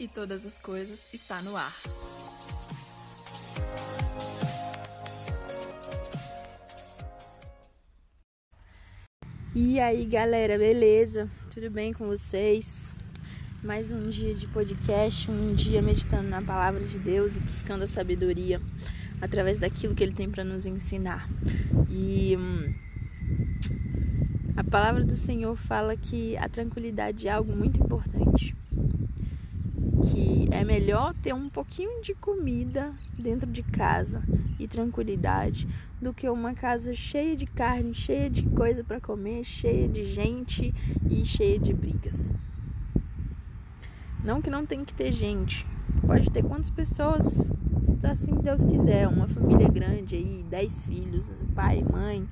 e todas as coisas está no ar. E aí, galera, beleza? Tudo bem com vocês? Mais um dia de podcast, um dia meditando na palavra de Deus e buscando a sabedoria através daquilo que ele tem para nos ensinar. E hum, a palavra do Senhor fala que a tranquilidade é algo muito importante. É melhor ter um pouquinho de comida dentro de casa e tranquilidade do que uma casa cheia de carne, cheia de coisa para comer, cheia de gente e cheia de brigas. Não que não tem que ter gente. Pode ter quantas pessoas assim Deus quiser, uma família grande aí, dez filhos, pai, mãe,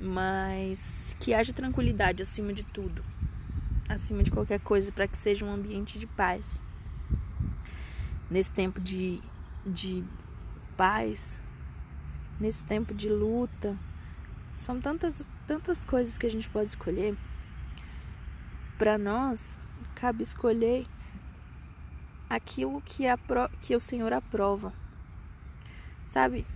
mas que haja tranquilidade acima de tudo, acima de qualquer coisa, para que seja um ambiente de paz. Nesse tempo de, de paz, nesse tempo de luta, são tantas, tantas coisas que a gente pode escolher. Para nós, cabe escolher aquilo que, a, que o Senhor aprova. Sabe?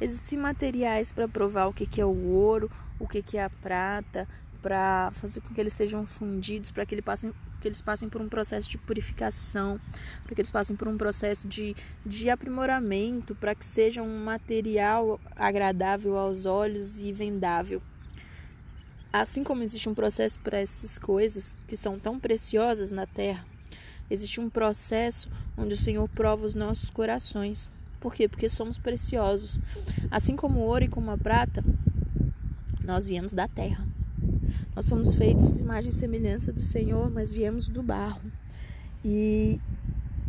Existem materiais para provar o que, que é o ouro, o que, que é a prata, para fazer com que eles sejam fundidos, para que, ele passem, que eles passem por um processo de purificação, para que eles passem por um processo de, de aprimoramento, para que seja um material agradável aos olhos e vendável. Assim como existe um processo para essas coisas que são tão preciosas na terra, existe um processo onde o Senhor prova os nossos corações. Por quê? Porque somos preciosos. Assim como o ouro e como a prata, nós viemos da terra. Nós somos feitos imagem e semelhança do Senhor, mas viemos do barro. E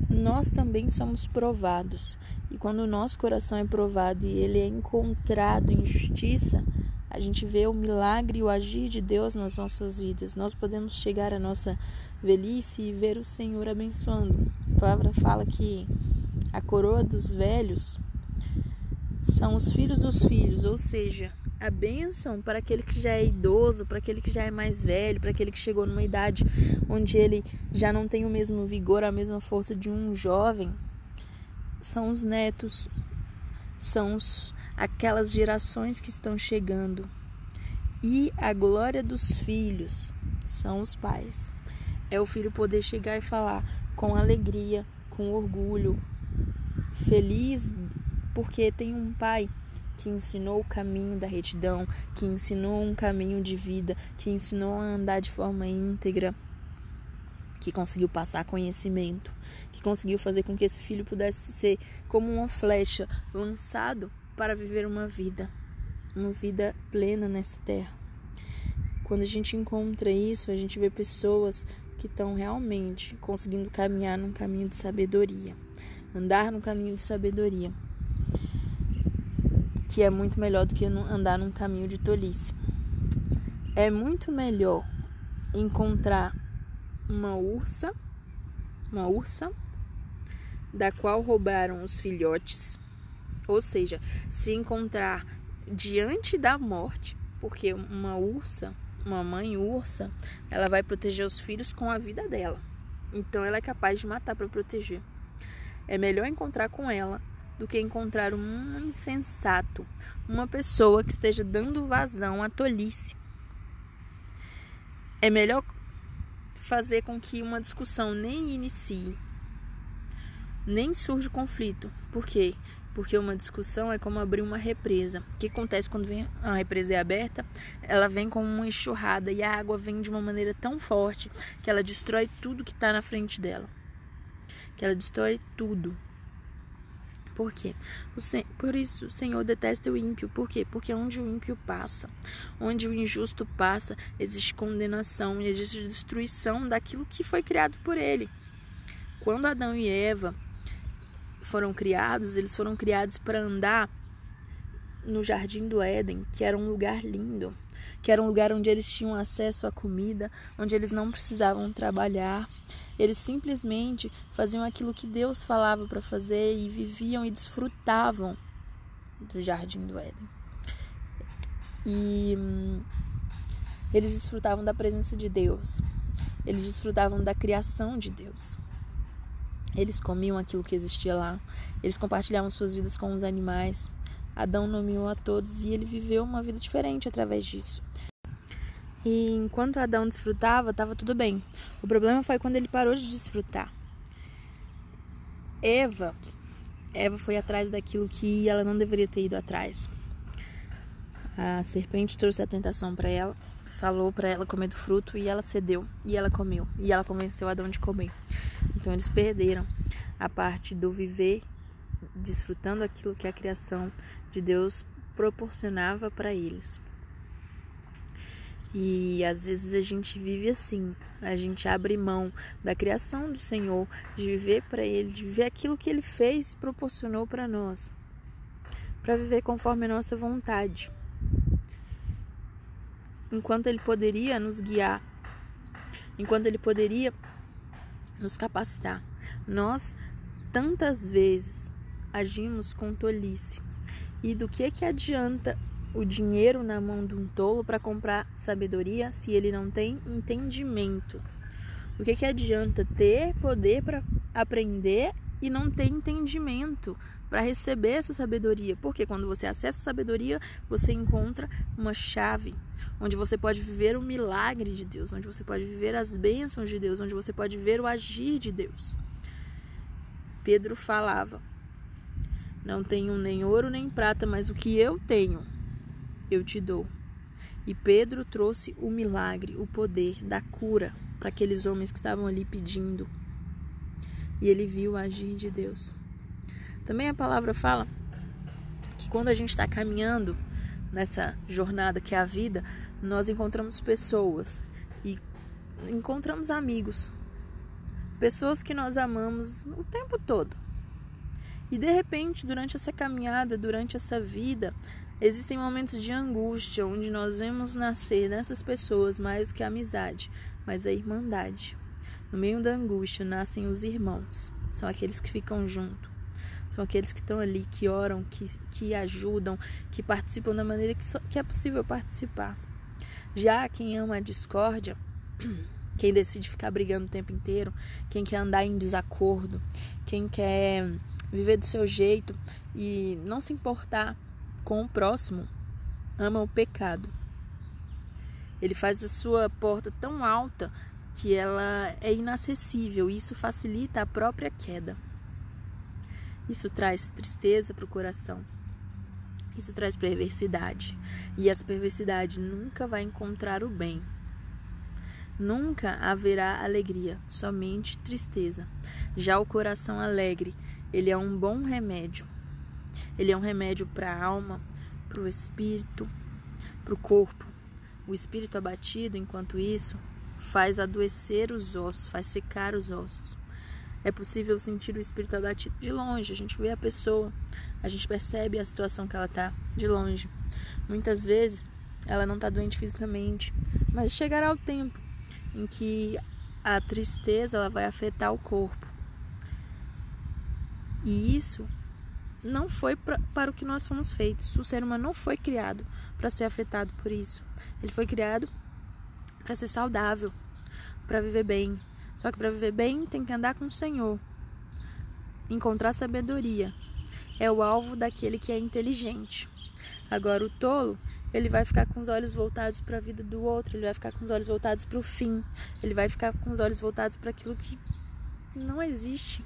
nós também somos provados. E quando o nosso coração é provado e ele é encontrado em justiça, a gente vê o milagre e o agir de Deus nas nossas vidas. Nós podemos chegar à nossa velhice e ver o Senhor abençoando. A palavra fala que a coroa dos velhos são os filhos dos filhos, ou seja, a bênção para aquele que já é idoso, para aquele que já é mais velho, para aquele que chegou numa idade onde ele já não tem o mesmo vigor, a mesma força de um jovem, são os netos, são os, aquelas gerações que estão chegando. E a glória dos filhos são os pais. É o filho poder chegar e falar com alegria, com orgulho, feliz porque tem um pai que ensinou o caminho da retidão, que ensinou um caminho de vida, que ensinou a andar de forma íntegra, que conseguiu passar conhecimento, que conseguiu fazer com que esse filho pudesse ser como uma flecha lançado para viver uma vida, uma vida plena nessa terra. Quando a gente encontra isso, a gente vê pessoas que estão realmente conseguindo caminhar num caminho de sabedoria, andar no caminho de sabedoria que é muito melhor do que andar num caminho de tolice. É muito melhor encontrar uma ursa, uma ursa, da qual roubaram os filhotes, ou seja, se encontrar diante da morte, porque uma ursa, uma mãe ursa, ela vai proteger os filhos com a vida dela. Então ela é capaz de matar para proteger. É melhor encontrar com ela do que encontrar um insensato, uma pessoa que esteja dando vazão à tolice. É melhor fazer com que uma discussão nem inicie, nem surja conflito. Por quê? Porque uma discussão é como abrir uma represa. O que acontece quando vem a represa é aberta? Ela vem como uma enxurrada e a água vem de uma maneira tão forte que ela destrói tudo que está na frente dela. Que ela destrói tudo. Por quê? Por isso o Senhor detesta o ímpio. Por quê? Porque onde o ímpio passa, onde o injusto passa, existe condenação e existe destruição daquilo que foi criado por ele. Quando Adão e Eva foram criados, eles foram criados para andar no jardim do Éden, que era um lugar lindo, que era um lugar onde eles tinham acesso à comida, onde eles não precisavam trabalhar. Eles simplesmente faziam aquilo que Deus falava para fazer e viviam e desfrutavam do jardim do Éden. E hum, eles desfrutavam da presença de Deus. Eles desfrutavam da criação de Deus. Eles comiam aquilo que existia lá. Eles compartilhavam suas vidas com os animais. Adão nomeou a todos e ele viveu uma vida diferente através disso. E enquanto Adão desfrutava, estava tudo bem. O problema foi quando ele parou de desfrutar. Eva, Eva foi atrás daquilo que ela não deveria ter ido atrás. A serpente trouxe a tentação para ela, falou para ela comer do fruto e ela cedeu e ela comeu e ela convenceu Adão de comer. Então eles perderam a parte do viver desfrutando aquilo que a criação de Deus proporcionava para eles. E às vezes a gente vive assim, a gente abre mão da criação do Senhor, de viver para Ele, de viver aquilo que Ele fez e proporcionou para nós, para viver conforme a nossa vontade. Enquanto Ele poderia nos guiar, enquanto Ele poderia nos capacitar, nós tantas vezes agimos com tolice. E do que que adianta o dinheiro na mão de um tolo para comprar sabedoria se ele não tem entendimento? O que, que adianta ter poder para aprender e não ter entendimento para receber essa sabedoria? Porque quando você acessa a sabedoria, você encontra uma chave onde você pode viver o milagre de Deus, onde você pode viver as bênçãos de Deus, onde você pode ver o agir de Deus. Pedro falava: Não tenho nem ouro nem prata, mas o que eu tenho eu te dou. E Pedro trouxe o milagre, o poder da cura para aqueles homens que estavam ali pedindo. E ele viu agir de Deus. Também a palavra fala que quando a gente está caminhando nessa jornada que é a vida, nós encontramos pessoas e encontramos amigos. Pessoas que nós amamos o tempo todo. E de repente, durante essa caminhada, durante essa vida, Existem momentos de angústia onde nós vemos nascer nessas pessoas mais do que a amizade, mas a irmandade. No meio da angústia nascem os irmãos, são aqueles que ficam junto, são aqueles que estão ali, que oram, que, que ajudam, que participam da maneira que, que é possível participar. Já quem ama a discórdia, quem decide ficar brigando o tempo inteiro, quem quer andar em desacordo, quem quer viver do seu jeito e não se importar com o próximo, ama o pecado. Ele faz a sua porta tão alta que ela é inacessível isso facilita a própria queda. Isso traz tristeza para o coração. Isso traz perversidade. E essa perversidade nunca vai encontrar o bem. Nunca haverá alegria, somente tristeza. Já o coração alegre, ele é um bom remédio ele é um remédio para a alma, para o espírito, para o corpo. O espírito abatido, enquanto isso, faz adoecer os ossos, faz secar os ossos. É possível sentir o espírito abatido de longe. A gente vê a pessoa, a gente percebe a situação que ela está de longe. Muitas vezes ela não está doente fisicamente, mas chegará o tempo em que a tristeza ela vai afetar o corpo. E isso não foi pra, para o que nós fomos feitos. O ser humano não foi criado para ser afetado por isso. Ele foi criado para ser saudável, para viver bem. Só que para viver bem tem que andar com o Senhor. Encontrar sabedoria é o alvo daquele que é inteligente. Agora o tolo, ele vai ficar com os olhos voltados para a vida do outro, ele vai ficar com os olhos voltados para o fim, ele vai ficar com os olhos voltados para aquilo que não existe.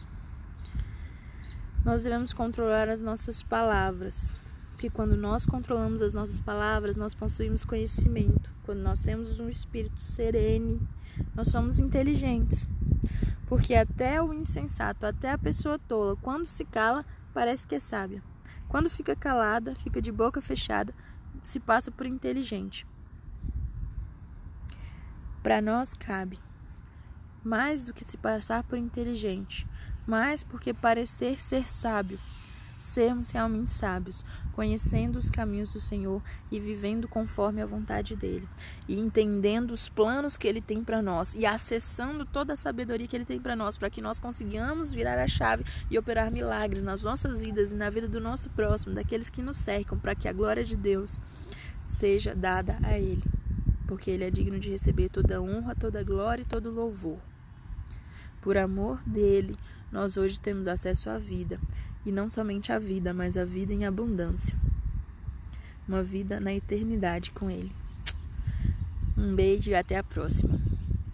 Nós devemos controlar as nossas palavras, porque quando nós controlamos as nossas palavras, nós possuímos conhecimento. Quando nós temos um espírito sereno, nós somos inteligentes. Porque até o insensato, até a pessoa tola, quando se cala, parece que é sábia. Quando fica calada, fica de boca fechada, se passa por inteligente. Para nós cabe mais do que se passar por inteligente, mas porque parecer ser sábio, sermos realmente sábios, conhecendo os caminhos do Senhor e vivendo conforme a vontade dele, e entendendo os planos que ele tem para nós e acessando toda a sabedoria que ele tem para nós, para que nós consigamos virar a chave e operar milagres nas nossas vidas e na vida do nosso próximo, daqueles que nos cercam, para que a glória de Deus seja dada a ele, porque ele é digno de receber toda honra, toda glória e todo louvor. Por amor dele, nós hoje temos acesso à vida, e não somente à vida, mas à vida em abundância. Uma vida na eternidade com Ele. Um beijo e até a próxima.